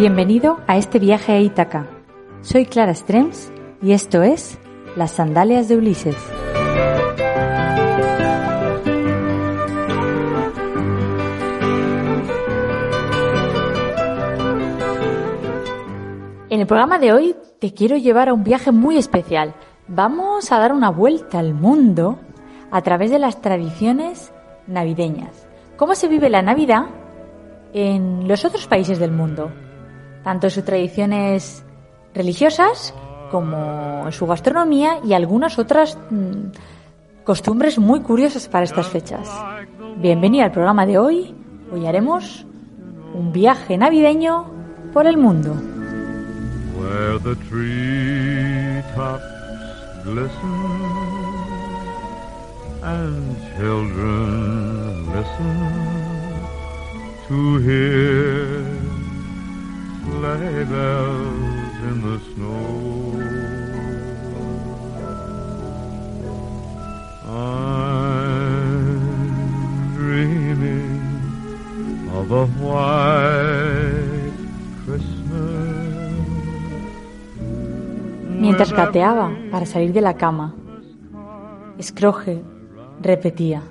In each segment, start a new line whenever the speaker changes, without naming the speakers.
Bienvenido a este viaje a Ítaca. Soy Clara Strems y esto es Las Sandalias de Ulises. En el programa de hoy te quiero llevar a un viaje muy especial. Vamos a dar una vuelta al mundo a través de las tradiciones navideñas. ¿Cómo se vive la Navidad en los otros países del mundo? Tanto sus tradiciones religiosas como su gastronomía y algunas otras mm, costumbres muy curiosas para estas fechas. Bienvenido al programa de hoy. Hoy haremos un viaje navideño por el mundo. Sleigh bells in the snow. I'm dreaming of a white Christmas. Mientras gateaba para salir de la cama, Scrooge repetía: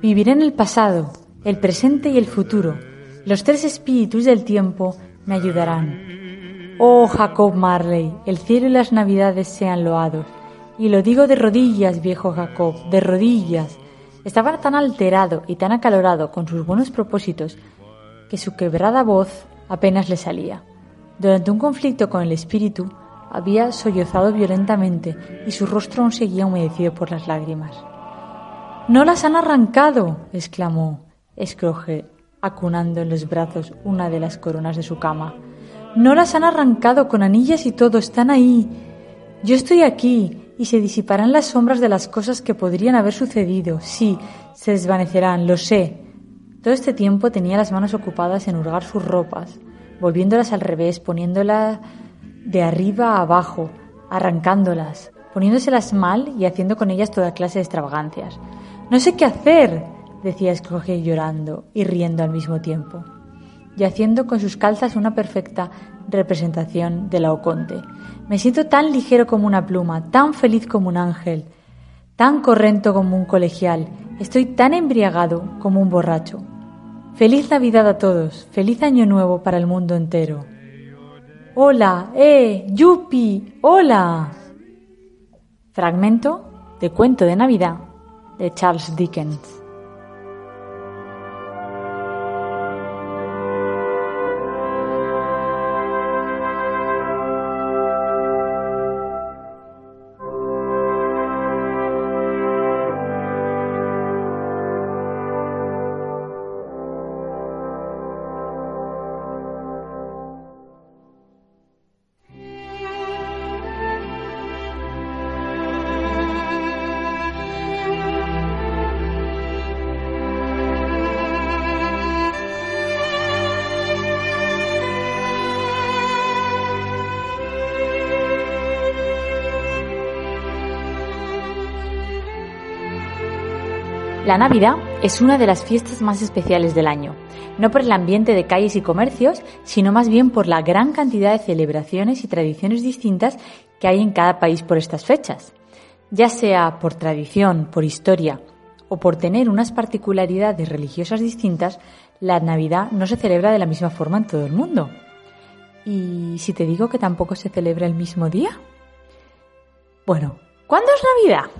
Viviré en el pasado, el presente y el futuro, los tres espíritus del tiempo me ayudarán. Oh Jacob Marley, el cielo y las navidades sean loados. Y lo digo de rodillas, viejo Jacob, de rodillas. Estaba tan alterado y tan acalorado con sus buenos propósitos que su quebrada voz apenas le salía. Durante un conflicto con el espíritu, había sollozado violentamente y su rostro aún seguía humedecido por las lágrimas. ¡No las han arrancado! exclamó acunando en los brazos una de las coronas de su cama. No las han arrancado con anillas y todo, están ahí. Yo estoy aquí y se disiparán las sombras de las cosas que podrían haber sucedido. Sí, se desvanecerán, lo sé. Todo este tiempo tenía las manos ocupadas en hurgar sus ropas, volviéndolas al revés, poniéndolas de arriba a abajo, arrancándolas, poniéndoselas mal y haciendo con ellas toda clase de extravagancias. No sé qué hacer, decía Scrooge llorando y riendo al mismo tiempo, y haciendo con sus calzas una perfecta representación de Laoconte. Me siento tan ligero como una pluma, tan feliz como un ángel, tan corrento como un colegial, estoy tan embriagado como un borracho. Feliz Navidad a todos, feliz Año Nuevo para el mundo entero. Hola, eh, Yupi, hola. Fragmento de Cuento de Navidad de Charles Dickens. La Navidad es una de las fiestas más especiales del año, no por el ambiente de calles y comercios, sino más bien por la gran cantidad de celebraciones y tradiciones distintas que hay en cada país por estas fechas. Ya sea por tradición, por historia o por tener unas particularidades religiosas distintas, la Navidad no se celebra de la misma forma en todo el mundo. ¿Y si te digo que tampoco se celebra el mismo día? Bueno, ¿cuándo es Navidad?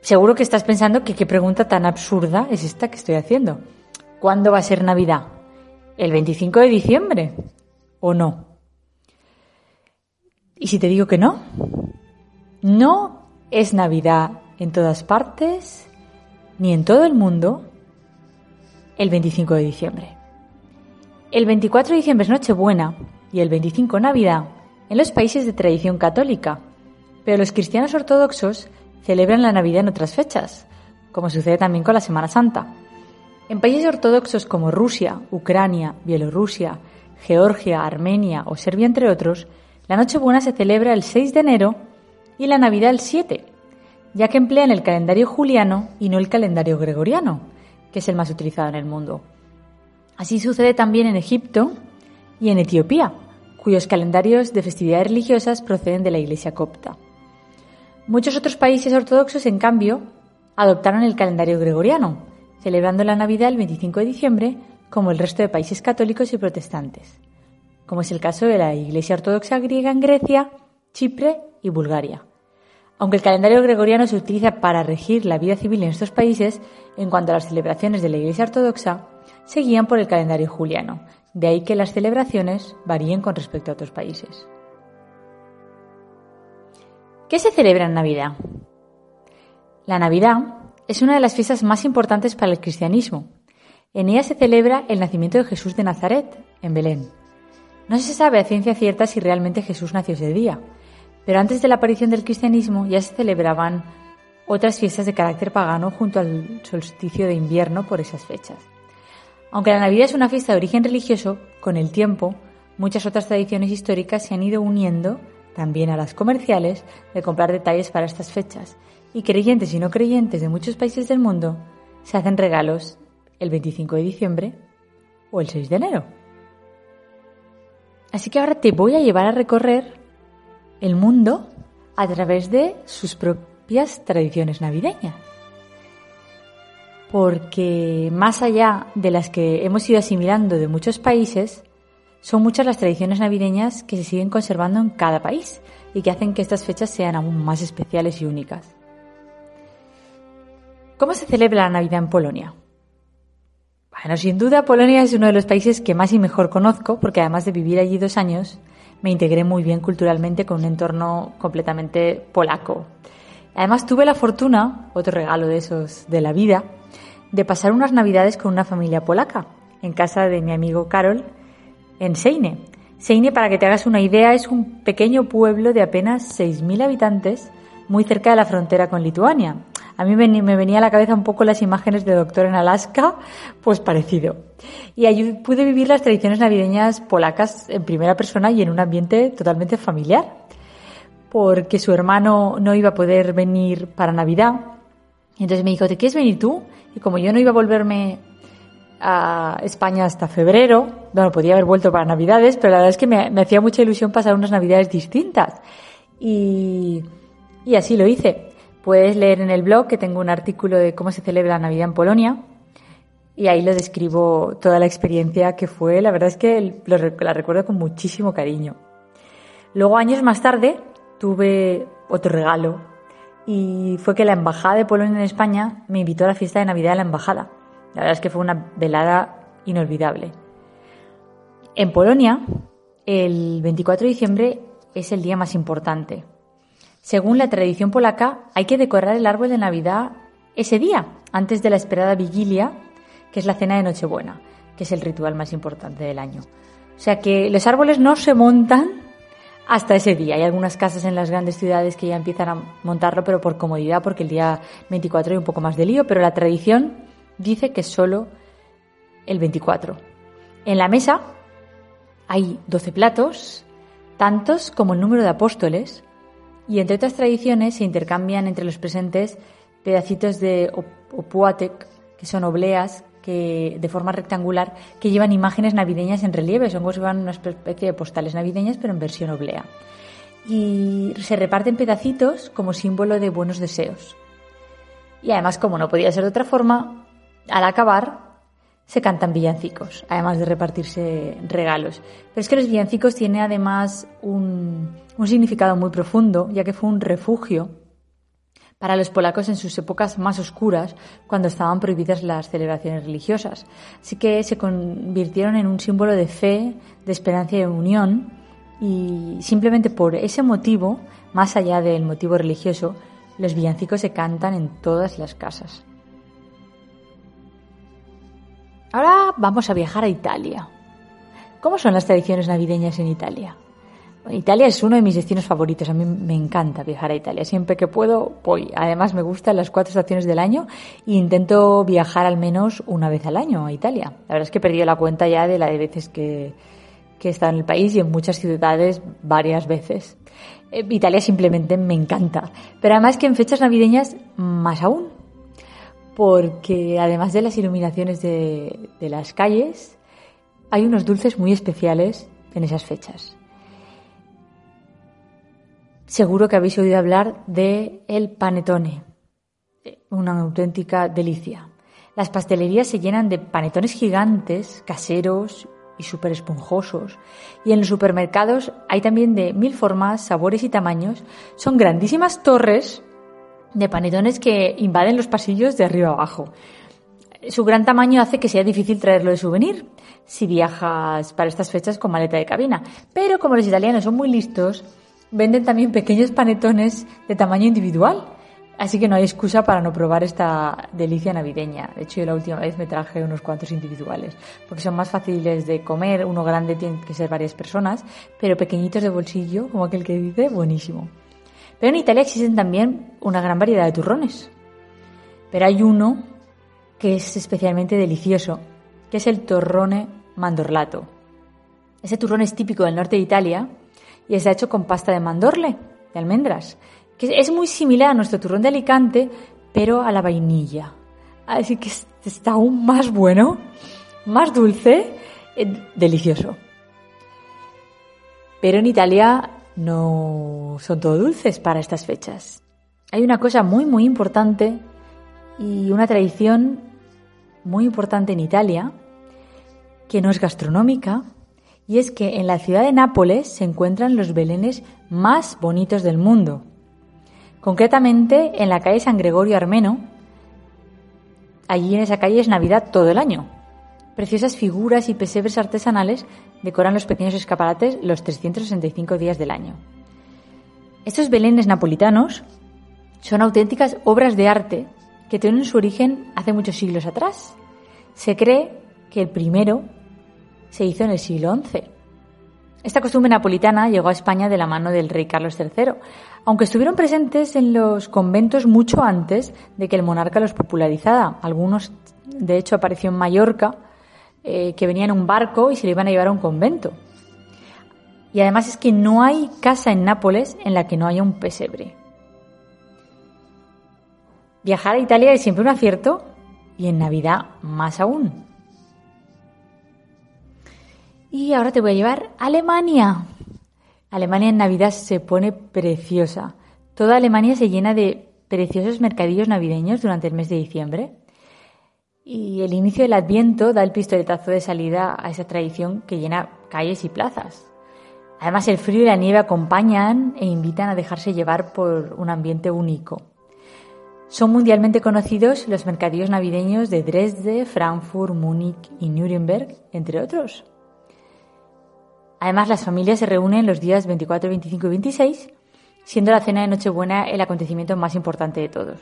Seguro que estás pensando que qué pregunta tan absurda es esta que estoy haciendo. ¿Cuándo va a ser Navidad? ¿El 25 de diciembre? ¿O no? ¿Y si te digo que no? No es Navidad en todas partes, ni en todo el mundo, el 25 de diciembre. El 24 de diciembre es Nochebuena y el 25 Navidad en los países de tradición católica, pero los cristianos ortodoxos celebran la Navidad en otras fechas, como sucede también con la Semana Santa. En países ortodoxos como Rusia, Ucrania, Bielorrusia, Georgia, Armenia o Serbia, entre otros, la Nochebuena se celebra el 6 de enero y la Navidad el 7, ya que emplean el calendario juliano y no el calendario gregoriano, que es el más utilizado en el mundo. Así sucede también en Egipto y en Etiopía, cuyos calendarios de festividades religiosas proceden de la Iglesia copta. Muchos otros países ortodoxos, en cambio, adoptaron el calendario gregoriano, celebrando la Navidad el 25 de diciembre, como el resto de países católicos y protestantes, como es el caso de la Iglesia Ortodoxa griega en Grecia, Chipre y Bulgaria. Aunque el calendario gregoriano se utiliza para regir la vida civil en estos países, en cuanto a las celebraciones de la Iglesia Ortodoxa, se guían por el calendario juliano, de ahí que las celebraciones varíen con respecto a otros países. ¿Qué se celebra en Navidad? La Navidad es una de las fiestas más importantes para el cristianismo. En ella se celebra el nacimiento de Jesús de Nazaret, en Belén. No se sabe a ciencia cierta si realmente Jesús nació ese día, pero antes de la aparición del cristianismo ya se celebraban otras fiestas de carácter pagano junto al solsticio de invierno por esas fechas. Aunque la Navidad es una fiesta de origen religioso, con el tiempo muchas otras tradiciones históricas se han ido uniendo también a las comerciales, de comprar detalles para estas fechas, y creyentes y no creyentes de muchos países del mundo se hacen regalos el 25 de diciembre o el 6 de enero. Así que ahora te voy a llevar a recorrer el mundo a través de sus propias tradiciones navideñas. Porque más allá de las que hemos ido asimilando de muchos países, son muchas las tradiciones navideñas que se siguen conservando en cada país y que hacen que estas fechas sean aún más especiales y únicas. ¿Cómo se celebra la Navidad en Polonia? Bueno, sin duda Polonia es uno de los países que más y mejor conozco porque además de vivir allí dos años, me integré muy bien culturalmente con un entorno completamente polaco. Además tuve la fortuna, otro regalo de esos de la vida, de pasar unas navidades con una familia polaca en casa de mi amigo Karol, en Seine. Seine, para que te hagas una idea, es un pequeño pueblo de apenas 6.000 habitantes muy cerca de la frontera con Lituania. A mí me venía a la cabeza un poco las imágenes de Doctor en Alaska, pues parecido. Y allí pude vivir las tradiciones navideñas polacas en primera persona y en un ambiente totalmente familiar, porque su hermano no iba a poder venir para Navidad. Entonces me dijo, ¿te quieres venir tú? Y como yo no iba a volverme a España hasta febrero. Bueno, podía haber vuelto para Navidades, pero la verdad es que me, hacía mucha ilusión pasar unas Navidades distintas. Y, y, así lo hice. Puedes leer en el blog que tengo un artículo de cómo se celebra la Navidad en Polonia. Y ahí lo describo toda la experiencia que fue. La verdad es que la recuerdo con muchísimo cariño. Luego, años más tarde, tuve otro regalo. Y fue que la Embajada de Polonia en España me invitó a la fiesta de Navidad de la Embajada. La verdad es que fue una velada inolvidable. En Polonia, el 24 de diciembre es el día más importante. Según la tradición polaca, hay que decorar el árbol de Navidad ese día, antes de la esperada vigilia, que es la cena de Nochebuena, que es el ritual más importante del año. O sea que los árboles no se montan hasta ese día. Hay algunas casas en las grandes ciudades que ya empiezan a montarlo, pero por comodidad, porque el día 24 hay un poco más de lío, pero la tradición dice que solo el 24. En la mesa hay 12 platos, tantos como el número de apóstoles, y entre otras tradiciones se intercambian entre los presentes pedacitos de opuatek, que son obleas que, de forma rectangular, que llevan imágenes navideñas en relieve, son como si fueran una especie de postales navideñas, pero en versión oblea. Y se reparten pedacitos como símbolo de buenos deseos. Y además, como no podía ser de otra forma, al acabar se cantan villancicos, además de repartirse regalos. Pero es que los villancicos tienen además un, significado muy profundo, ya que fue un refugio para los polacos en sus épocas más oscuras, cuando estaban prohibidas las celebraciones religiosas. Así que se convirtieron en un símbolo de fe, de esperanza y de unión, y simplemente por ese motivo, más allá del motivo religioso, los villancicos se cantan en todas las casas. Ahora vamos a viajar a Italia. ¿Cómo son las tradiciones navideñas en Italia? Italia es uno de mis destinos favoritos. A mí me encanta viajar a Italia. Siempre que puedo, voy. Además, me gustan las cuatro estaciones del año e intento viajar al menos una vez al año a Italia. La verdad es que he perdido la cuenta ya de la de veces que, que he estado en el país y en muchas ciudades varias veces. Eh, Italia simplemente me encanta. Pero además que en fechas navideñas más aún. Porque además de las iluminaciones de, las calles, hay unos dulces muy especiales en esas fechas. Seguro que habéis oído hablar de el panetone, una auténtica delicia. Las pastelerías se llenan de panetones gigantes, caseros y súper esponjosos. Y en los supermercados hay también de mil formas, sabores y tamaños. Son grandísimas torres de panetones que invaden los pasillos de arriba abajo. Su gran tamaño hace que sea difícil traerlo de souvenir si viajas para estas fechas con maleta de cabina. Pero como los italianos son muy listos, Venden también pequeños panetones de tamaño individual, así que no hay excusa para no probar esta delicia navideña. De hecho, yo la última vez me traje unos cuantos individuales, porque son más fáciles de comer. Uno grande tiene que ser varias personas, pero pequeñitos de bolsillo, como aquel que dice, buenísimo. Pero en Italia existen también una gran variedad de turrones. Pero hay uno que es especialmente delicioso, que es el torrone mandorlato. Ese turrón es típico del norte de Italia y está hecho con pasta de mandorle, de almendras, que es muy similar a nuestro turrón de Alicante, pero a la vainilla. Así que está aún más bueno, más dulce, eh, delicioso. Pero en Italia no son todo dulces para estas fechas. Hay una cosa muy, muy importante y una tradición muy importante en Italia, que no es gastronómica, y es que en la ciudad de Nápoles se encuentran los belenes más bonitos del mundo. Concretamente en la calle San Gregorio Armeno. Allí en esa calle es Navidad todo el año. Preciosas figuras y pesebres artesanales decoran los pequeños escaparates los 365 días del año. Estos belenes napolitanos son auténticas obras de arte que tienen su origen hace muchos siglos atrás. Se cree que el primero se hizo en el siglo XI. Esta costumbre napolitana llegó a España de la mano del rey Carlos III, aunque estuvieron presentes en los conventos mucho antes de que el monarca los popularizara. Algunos, de hecho, apareció en Mallorca, eh, que venía en un barco y se le iban a llevar a un convento. Y además es que no hay casa en Nápoles en la que no haya un pesebre. Viajar a Italia es siempre un acierto y en Navidad más aún. Y ahora te voy a llevar a Alemania. Alemania en Navidad se pone preciosa. Toda Alemania se llena de preciosos mercadillos navideños durante el mes de diciembre. Y el inicio del Adviento da el pistoletazo de salida a esa tradición que llena calles y plazas. Además, el frío y la nieve acompañan e invitan a dejarse llevar por un ambiente único. Son mundialmente conocidos los mercadillos navideños de Dresde, Frankfurt, Múnich y Nuremberg, entre otros. Además, las familias se reúnen los días 24, 25 y 26, siendo la cena de Nochebuena el acontecimiento más importante de todos.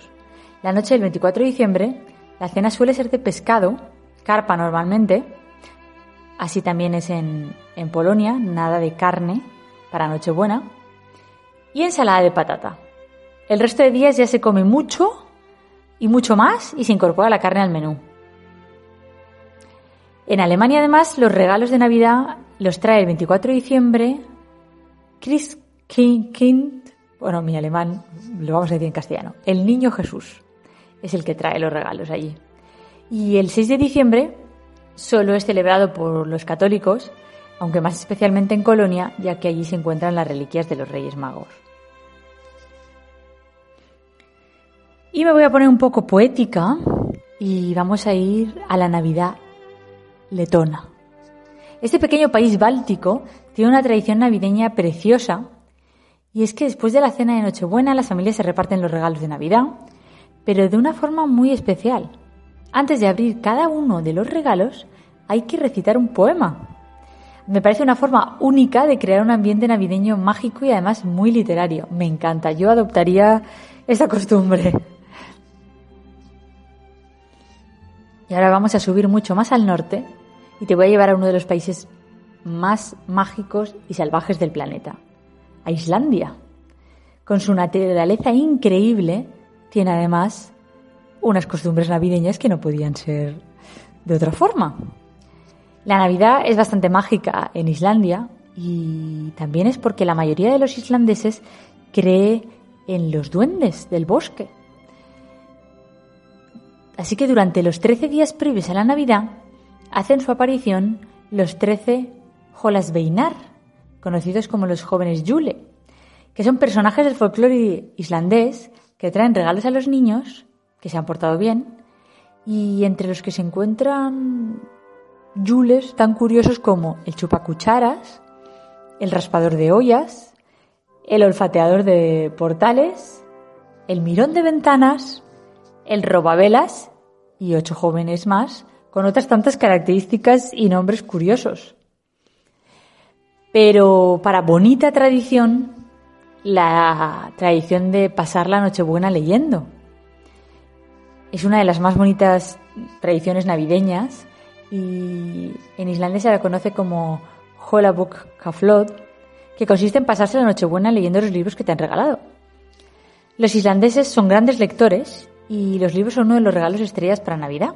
La noche del 24 de diciembre, la cena suele ser de pescado, carpa normalmente, así también es en, Polonia, nada de carne para Nochebuena, y ensalada de patata. El resto de días ya se come mucho y mucho más y se incorpora la carne al menú. En Alemania, además, los regalos de Navidad los trae el 24 de diciembre Chris Kind, bueno, mi alemán lo vamos a decir en castellano, el niño Jesús es el que trae los regalos allí. Y el 6 de diciembre solo es celebrado por los católicos, aunque más especialmente en Colonia, ya que allí se encuentran las reliquias de los Reyes Magos. Y me voy a poner un poco poética y vamos a ir a la Navidad letona. Este pequeño país báltico tiene una tradición navideña preciosa y es que después de la cena de Nochebuena las familias se reparten los regalos de Navidad, pero de una forma muy especial. Antes de abrir cada uno de los regalos hay que recitar un poema. Me parece una forma única de crear un ambiente navideño mágico y además muy literario. Me encanta. Yo adoptaría esta costumbre. Y ahora vamos a subir mucho más al norte y te voy a llevar a uno de los países más mágicos y salvajes del planeta, a Islandia. Con su naturaleza increíble, tiene además unas costumbres navideñas que no podían ser de otra forma. La Navidad es bastante mágica en Islandia y también es porque la mayoría de los islandeses cree en los duendes del bosque. Así que durante los 13 días previos a la Navidad hacen su aparición los 13 Holasbeinar, conocidos como los jóvenes Yule, que son personajes del folclore islandés que traen regalos a los niños que se han portado bien y entre los que se encuentran Yules tan curiosos como el chupacucharas, el raspador de ollas, el olfateador de portales, el mirón de ventanas, el robavelas y ocho jóvenes más con otras tantas características y nombres curiosos. Pero para bonita tradición, la tradición de pasar la Nochebuena leyendo. Es una de las más bonitas tradiciones navideñas y en islandés se la conoce como Holabuk Kaflod, que consiste en pasarse la Nochebuena leyendo los libros que te han regalado. Los islandeses son grandes lectores y los libros son uno de los regalos estrellas para Navidad.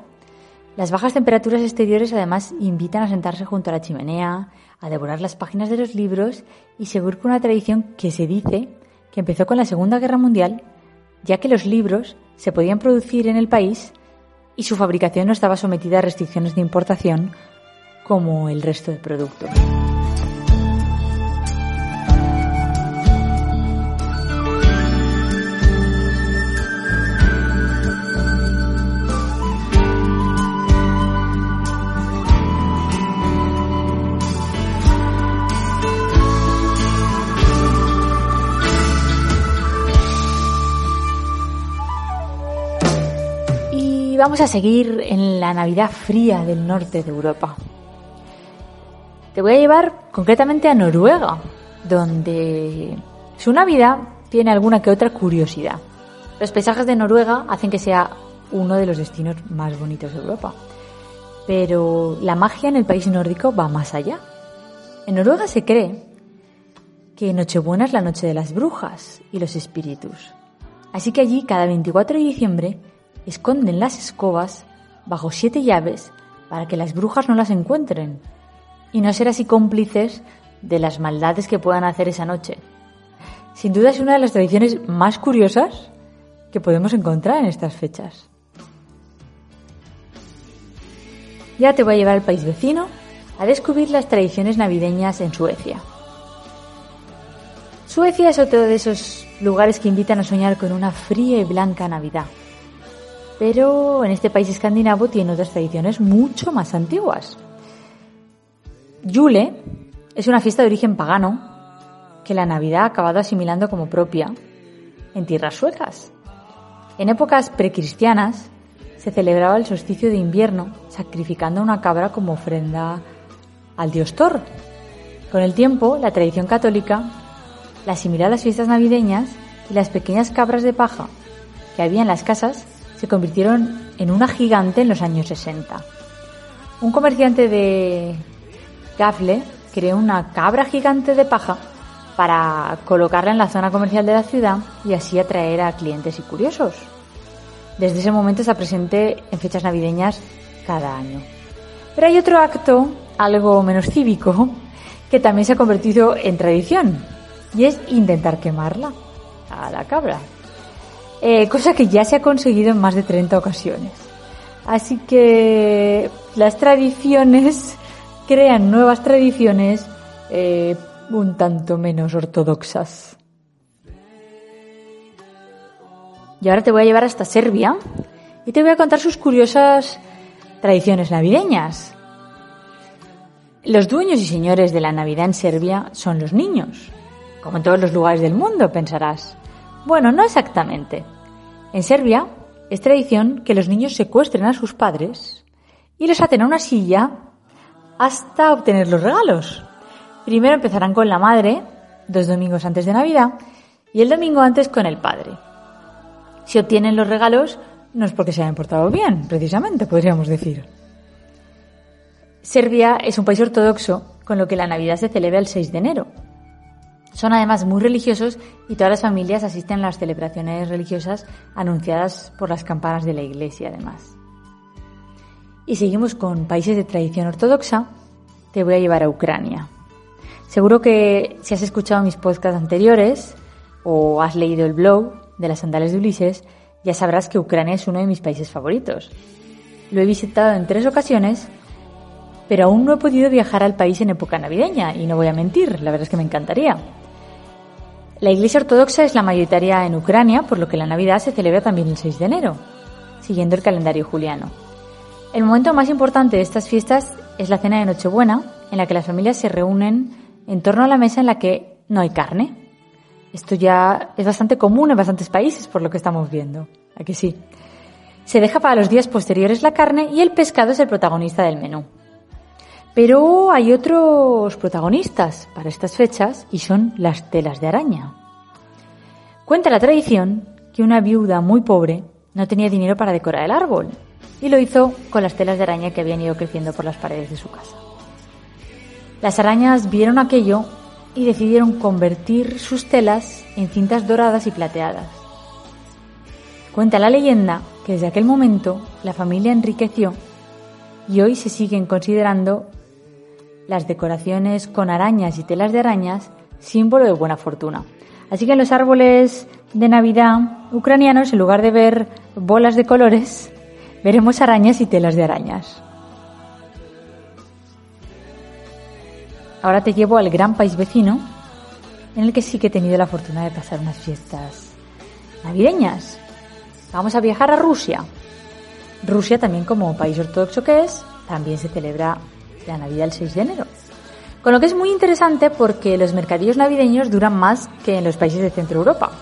Las bajas temperaturas exteriores además invitan a sentarse junto a la chimenea, a devorar las páginas de los libros y seguro con una tradición que se dice que empezó con la Segunda Guerra Mundial, ya que los libros se podían producir en el país y su fabricación no estaba sometida a restricciones de importación como el resto de productos. Vamos a seguir en la Navidad fría del norte de Europa. Te voy a llevar concretamente a Noruega, donde su Navidad tiene alguna que otra curiosidad. Los paisajes de Noruega hacen que sea uno de los destinos más bonitos de Europa. Pero la magia en el país nórdico va más allá. En Noruega se cree que Nochebuena es la noche de las brujas y los espíritus. Así que allí, cada 24 de diciembre, esconden las escobas bajo siete llaves para que las brujas no las encuentren y no ser así cómplices de las maldades que puedan hacer esa noche. Sin duda es una de las tradiciones más curiosas que podemos encontrar en estas fechas. Ya te voy a llevar al país vecino a descubrir las tradiciones navideñas en Suecia. Suecia es otro de esos lugares que invitan a soñar con una fría y blanca Navidad. Pero en este país escandinavo tiene otras tradiciones mucho más antiguas. Yule es una fiesta de origen pagano que la Navidad ha acabado asimilando como propia en tierras suecas. En épocas precristianas se celebraba el solsticio de invierno sacrificando una cabra como ofrenda al dios Thor. Con el tiempo, la tradición católica la asimiló a las fiestas navideñas y las pequeñas cabras de paja que había en las casas se convirtieron en una gigante en los años 60. Un comerciante de Gafle creó una cabra gigante de paja para colocarla en la zona comercial de la ciudad y así atraer a clientes y curiosos. Desde ese momento está presente en fechas navideñas cada año. Pero hay otro acto, algo menos cívico, que también se ha convertido en tradición, y es intentar quemarla a la cabra. Eh, cosa que ya se ha conseguido en más de 30 ocasiones. Así que las tradiciones crean nuevas tradiciones eh, un tanto menos ortodoxas. Y ahora te voy a llevar hasta Serbia y te voy a contar sus curiosas tradiciones navideñas. Los dueños y señores de la Navidad en Serbia son los niños, como en todos los lugares del mundo, pensarás. Bueno, no exactamente. En Serbia es tradición que los niños secuestren a sus padres y los aten a una silla hasta obtener los regalos. Primero empezarán con la madre, dos domingos antes de Navidad, y el domingo antes con el padre. Si obtienen los regalos, no es porque se hayan portado bien, precisamente, podríamos decir. Serbia es un país ortodoxo, con lo que la Navidad se celebra el 6 de enero. Son además muy religiosos y todas las familias asisten a las celebraciones religiosas anunciadas por las campanas de la iglesia, además. Y seguimos con países de tradición ortodoxa. Te voy a llevar a Ucrania. Seguro que si has escuchado mis podcasts anteriores o has leído el blog de las sandales de Ulises, ya sabrás que Ucrania es uno de mis países favoritos. Lo he visitado en tres ocasiones, pero aún no he podido viajar al país en época navideña, y no voy a mentir, la verdad es que me encantaría. La Iglesia Ortodoxa es la mayoritaria en Ucrania, por lo que la Navidad se celebra también el 6 de enero, siguiendo el calendario juliano. El momento más importante de estas fiestas es la cena de Nochebuena, en la que las familias se reúnen en torno a la mesa en la que no hay carne, esto ya es bastante común en bastantes países, por lo que estamos viendo. Aquí sí. Se deja para los días posteriores la carne y el pescado es el protagonista del menú. Pero hay otros protagonistas para estas fechas y son las telas de araña. Cuenta la tradición que una viuda muy pobre no tenía dinero para decorar el árbol y lo hizo con las telas de araña que habían ido creciendo por las paredes de su casa. Las arañas vieron aquello y decidieron convertir sus telas en cintas doradas y plateadas. Cuenta la leyenda que desde aquel momento la familia enriqueció y hoy se siguen considerando las decoraciones con arañas y telas de arañas símbolo de buena fortuna. Así que en los árboles de Navidad ucranianos, en lugar de ver bolas de colores, veremos arañas y telas de arañas. Ahora te llevo al gran país vecino, en el que sí que he tenido la fortuna de pasar unas fiestas navideñas. Vamos a viajar a Rusia. Rusia también como país ortodoxo que es, también se celebra la Navidad el 6 de enero. Con lo que es muy interesante porque los mercadillos navideños duran más que en los países de Centro Europa.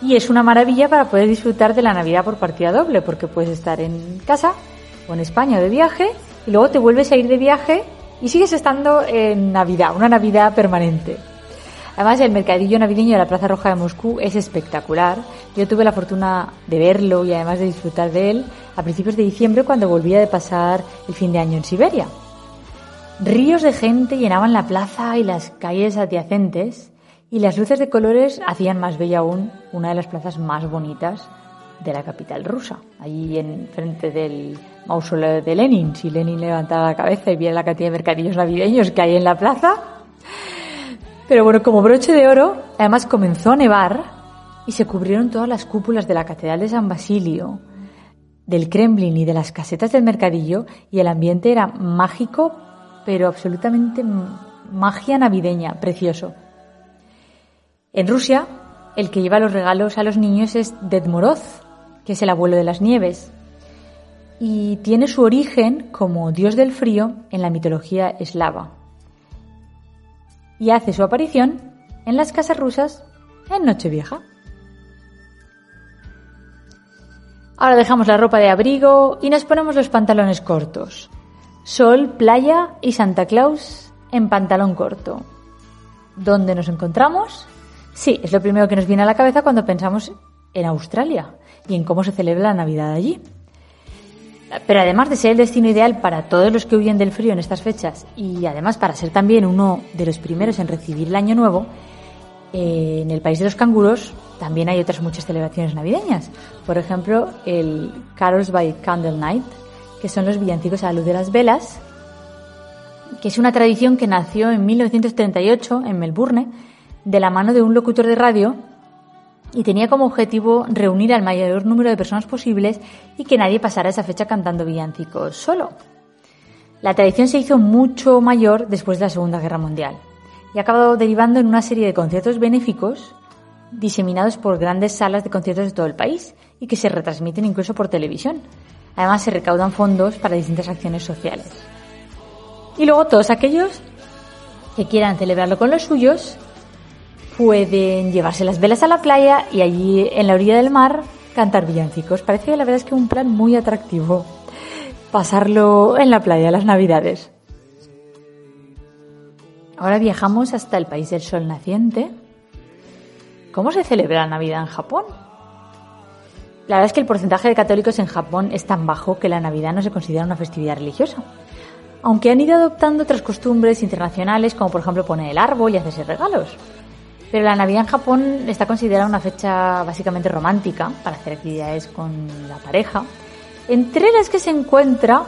Y es una maravilla para poder disfrutar de la Navidad por partida doble, porque puedes estar en casa o en España de viaje y luego te vuelves a ir de viaje y sigues estando en Navidad, una Navidad permanente. Además, el mercadillo navideño de la Plaza Roja de Moscú es espectacular. Yo tuve la fortuna de verlo y además de disfrutar de él a principios de diciembre cuando volvía de pasar el fin de año en Siberia. Ríos de gente llenaban la plaza y las calles adyacentes y las luces de colores hacían más bella aún una de las plazas más bonitas de la capital rusa, allí en frente del mausoleo de Lenin. Si Lenin levantaba la cabeza y viera la cantidad de mercadillos navideños que hay en la plaza. Pero bueno, como broche de oro, además comenzó a nevar y se cubrieron todas las cúpulas de la Catedral de San Basilio, del Kremlin y de las casetas del mercadillo y el ambiente era mágico, pero absolutamente magia navideña, precioso. En Rusia, el que lleva los regalos a los niños es Ded Moroz, que es el abuelo de las nieves, y tiene su origen como dios del frío en la mitología eslava. Y hace su aparición en las casas rusas en Nochevieja. Ahora dejamos la ropa de abrigo y nos ponemos los pantalones cortos. Sol, playa y Santa Claus en pantalón corto. ¿Dónde nos encontramos? Sí, es lo primero que nos viene a la cabeza cuando pensamos en Australia y en cómo se celebra la Navidad allí. Pero además de ser el destino ideal para todos los que huyen del frío en estas fechas y además para ser también uno de los primeros en recibir el año nuevo, eh, en el país de los canguros también hay otras muchas celebraciones navideñas. Por ejemplo, el Carols by Candle Night, que son los villancicos a la luz de las velas, que es una tradición que nació en 1938 en Melbourne de la mano de un locutor de radio y tenía como objetivo reunir al mayor número de personas posibles y que nadie pasara esa fecha cantando villancicos solo. La tradición se hizo mucho mayor después de la Segunda Guerra Mundial y ha acabado derivando en una serie de conciertos benéficos diseminados por grandes salas de conciertos de todo el país y que se retransmiten incluso por televisión. Además se recaudan fondos para distintas acciones sociales. Y luego todos aquellos que quieran celebrarlo con los suyos pueden llevarse las velas a la playa y allí en la orilla del mar cantar villancicos. Parece la verdad es que un plan muy atractivo pasarlo en la playa las navidades. Ahora viajamos hasta el país del sol naciente. ¿Cómo se celebra la Navidad en Japón? La verdad es que el porcentaje de católicos en Japón es tan bajo que la Navidad no se considera una festividad religiosa. Aunque han ido adoptando otras costumbres internacionales, como por ejemplo poner el árbol y hacerse regalos. Pero la Navidad en Japón está considerada una fecha básicamente romántica para hacer actividades con la pareja, entre las que se encuentra,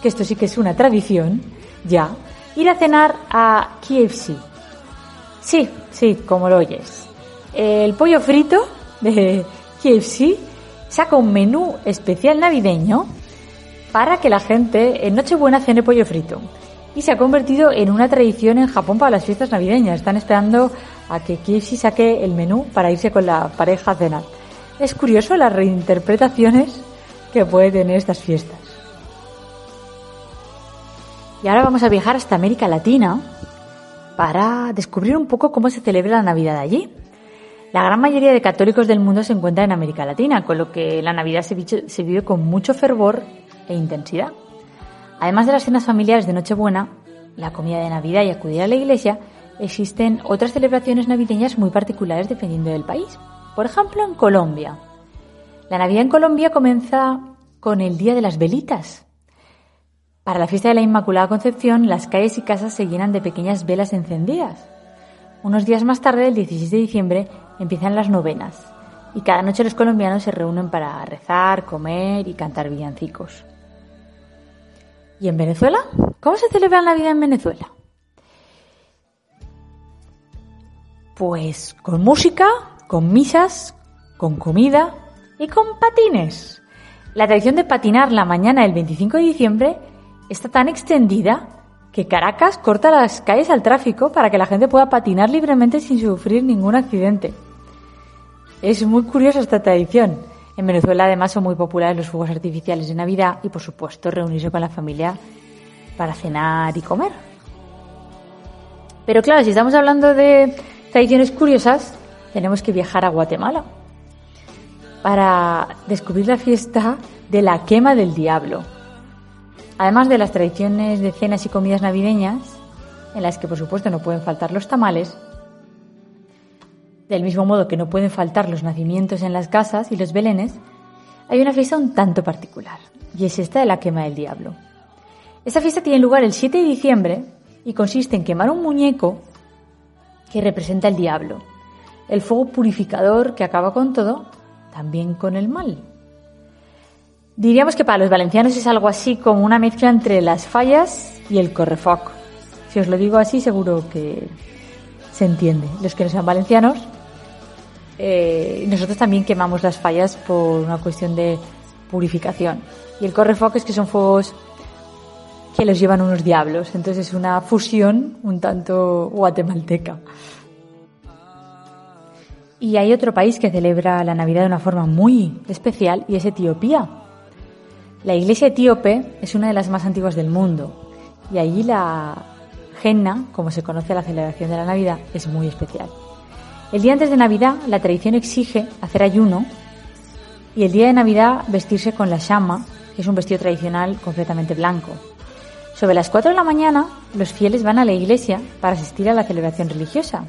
que esto sí que es una tradición, ya, ir a cenar a KFC. Sí, sí, como lo oyes. El pollo frito de KFC saca un menú especial navideño para que la gente en Nochebuena cene pollo frito. Y se ha convertido en una tradición en Japón para las fiestas navideñas. Están esperando a que KFC saque el menú para irse con la pareja a cenar. Es curioso las reinterpretaciones que puede tener estas fiestas. Y ahora vamos a viajar hasta América Latina para descubrir un poco cómo se celebra la Navidad allí. La gran mayoría de católicos del mundo se encuentra en América Latina, con lo que la Navidad se vive con mucho fervor e intensidad. Además de las cenas familiares de Nochebuena, la comida de Navidad y acudir a la iglesia, existen otras celebraciones navideñas muy particulares dependiendo del país. Por ejemplo, en Colombia. La Navidad en Colombia comienza con el Día de las Velitas, para la fiesta de la Inmaculada Concepción, las calles y casas se llenan de pequeñas velas encendidas. Unos días más tarde, el 16 de diciembre, empiezan las novenas y cada noche los colombianos se reúnen para rezar, comer y cantar villancicos. ¿Y en Venezuela? ¿Cómo se celebra la Navidad en Venezuela? Pues con música, con misas, con comida y con patines. La tradición de patinar la mañana del 25 de diciembre está tan extendida que Caracas corta las calles al tráfico para que la gente pueda patinar libremente sin sufrir ningún accidente. Es muy curiosa esta tradición. En Venezuela además son muy populares los fuegos artificiales de Navidad y por supuesto reunirse con la familia para cenar y comer. Pero claro, si estamos hablando de tradiciones curiosas, tenemos que viajar a Guatemala para descubrir la fiesta de la quema del diablo. Además de las tradiciones de cenas y comidas navideñas, en las que por supuesto no pueden faltar los tamales, del mismo modo que no pueden faltar los nacimientos en las casas y los belenes, hay una fiesta un tanto particular, y es esta de la quema del diablo. Esta fiesta tiene lugar el 7 de diciembre y consiste en quemar un muñeco que representa el diablo, el fuego purificador que acaba con todo, también con el mal. Diríamos que para los valencianos es algo así como una mezcla entre las fallas y el correfoc. Si os lo digo así, seguro que se entiende. Los que no sean valencianos, eh, nosotros también quemamos las fallas por una cuestión de purificación. Y el correfoc es que son fuegos que los llevan unos diablos. Entonces es una fusión un tanto guatemalteca. Y hay otro país que celebra la Navidad de una forma muy especial y es Etiopía. La iglesia etíope es una de las más antiguas del mundo y allí la henna, como se conoce la celebración de la Navidad, es muy especial. El día antes de Navidad la tradición exige hacer ayuno y el día de Navidad vestirse con la shama, que es un vestido tradicional completamente blanco. Sobre las 4 de la mañana los fieles van a la iglesia para asistir a la celebración religiosa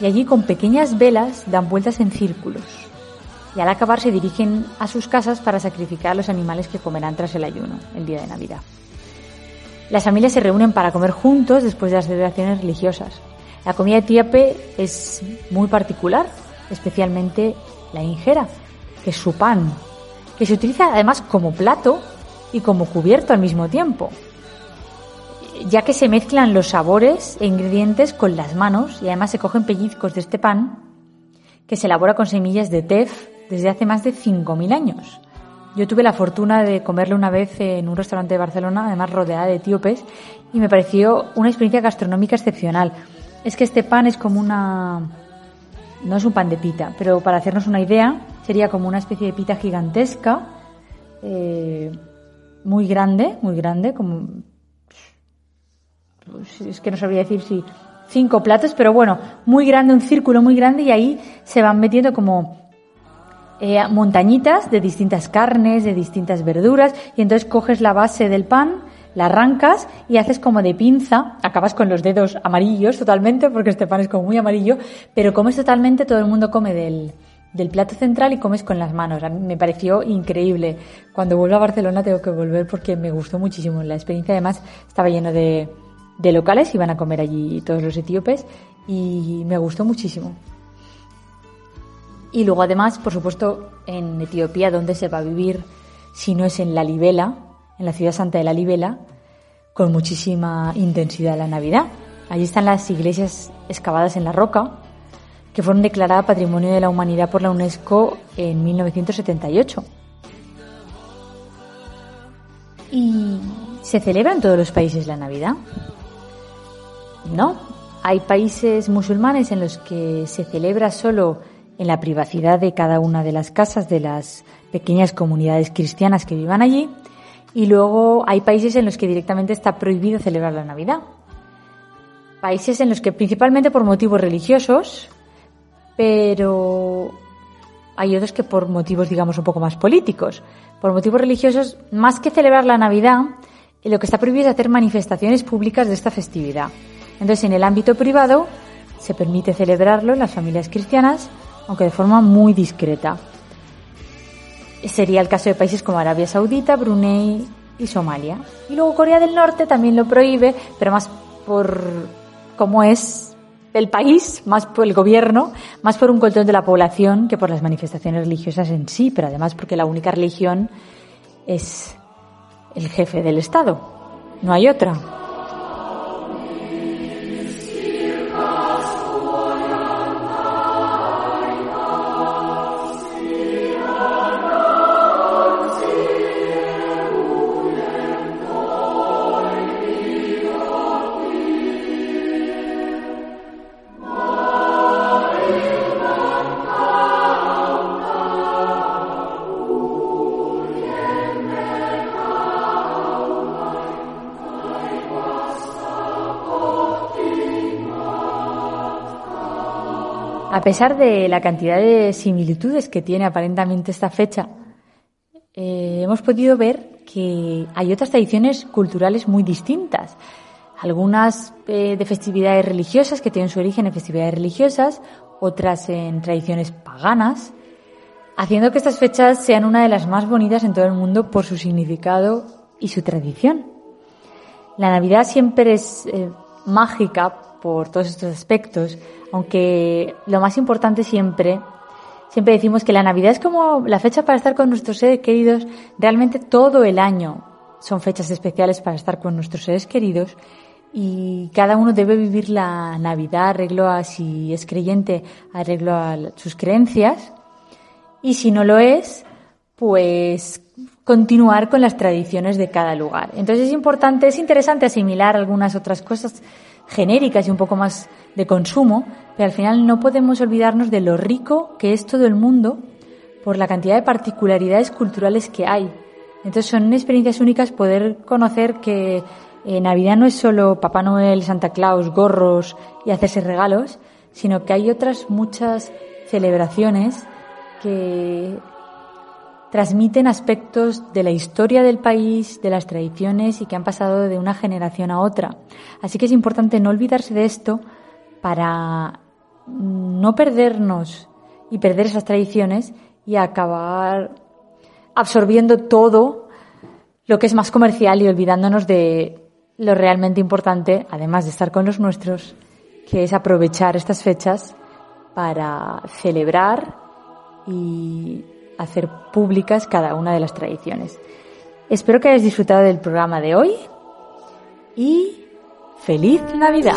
y allí con pequeñas velas dan vueltas en círculos y al acabar se dirigen a sus casas para sacrificar a los animales que comerán tras el ayuno, el día de Navidad. Las familias se reúnen para comer juntos después de las celebraciones religiosas. La comida etíope es muy particular, especialmente la injera, que es su pan, que se utiliza además como plato y como cubierto al mismo tiempo, ya que se mezclan los sabores e ingredientes con las manos y además se cogen pellizcos de este pan que se elabora con semillas de tef, desde hace más de 5.000 años. Yo tuve la fortuna de comerlo una vez en un restaurante de Barcelona, además rodeada de etíopes, y me pareció una experiencia gastronómica excepcional. Es que este pan es como una... no es un pan de pita, pero para hacernos una idea, sería como una especie de pita gigantesca, eh, muy grande, muy grande, como... Pues, es que no sabría decir si cinco platos, pero bueno, muy grande, un círculo muy grande y ahí se van metiendo como eh, montañitas de distintas carnes, de distintas verduras, y entonces coges la base del pan, la arrancas y haces como de pinza, acabas con los dedos amarillos totalmente, porque este pan es como muy amarillo, pero comes totalmente, todo el mundo come del, del plato central y comes con las manos. A mí me pareció increíble. Cuando vuelvo a Barcelona tengo que volver porque me gustó muchísimo. La experiencia además estaba lleno de, de locales, iban a comer allí todos los etíopes y me gustó muchísimo. Y luego además, por supuesto, en Etiopía, donde se va a vivir si no es en la Libela, en la ciudad santa de la Libela, con muchísima intensidad la Navidad. Allí están las iglesias excavadas en la roca, que fueron declaradas Patrimonio de la Humanidad por la UNESCO en 1978. ¿Y se celebra en todos los países la Navidad? No. Hay países musulmanes en los que se celebra solo en la privacidad de cada una de las casas de las pequeñas comunidades cristianas que vivan allí. Y luego hay países en los que directamente está prohibido celebrar la Navidad. Países en los que principalmente por motivos religiosos, pero hay otros que por motivos, digamos, un poco más políticos. Por motivos religiosos, más que celebrar la Navidad, lo que está prohibido es hacer manifestaciones públicas de esta festividad. Entonces, en el ámbito privado, se permite celebrarlo en las familias cristianas, aunque de forma muy discreta. Sería el caso de países como Arabia Saudita, Brunei y Somalia. Y luego Corea del Norte también lo prohíbe, pero más por cómo es el país, más por el gobierno, más por un control de la población que por las manifestaciones religiosas en sí, pero además porque la única religión es el jefe del Estado. No hay otra. A pesar de la cantidad de similitudes que tiene aparentemente esta fecha, eh, hemos podido ver que hay otras tradiciones culturales muy distintas. Algunas eh, de festividades religiosas que tienen su origen en festividades religiosas, otras en tradiciones paganas, haciendo que estas fechas sean una de las más bonitas en todo el mundo por su significado y su tradición. La Navidad siempre es eh, mágica por todos estos aspectos, aunque lo más importante siempre, siempre decimos que la Navidad es como la fecha para estar con nuestros seres queridos, realmente todo el año son fechas especiales para estar con nuestros seres queridos y cada uno debe vivir la Navidad arreglo a si es creyente, arreglo a sus creencias. Y si no lo es, pues continuar con las tradiciones de cada lugar. Entonces es importante, es interesante asimilar algunas otras cosas genéricas y un poco más de consumo, pero al final no podemos olvidarnos de lo rico que es todo el mundo por la cantidad de particularidades culturales que hay. Entonces son experiencias únicas poder conocer que eh, Navidad no es solo Papá Noel, Santa Claus, gorros y hacerse regalos, sino que hay otras muchas celebraciones que transmiten aspectos de la historia del país, de las tradiciones y que han pasado de una generación a otra. Así que es importante no olvidarse de esto para no perdernos y perder esas tradiciones y acabar absorbiendo todo lo que es más comercial y olvidándonos de lo realmente importante, además de estar con los nuestros, que es aprovechar estas fechas para celebrar y hacer públicas cada una de las tradiciones. Espero que hayáis disfrutado del programa de hoy y feliz Navidad.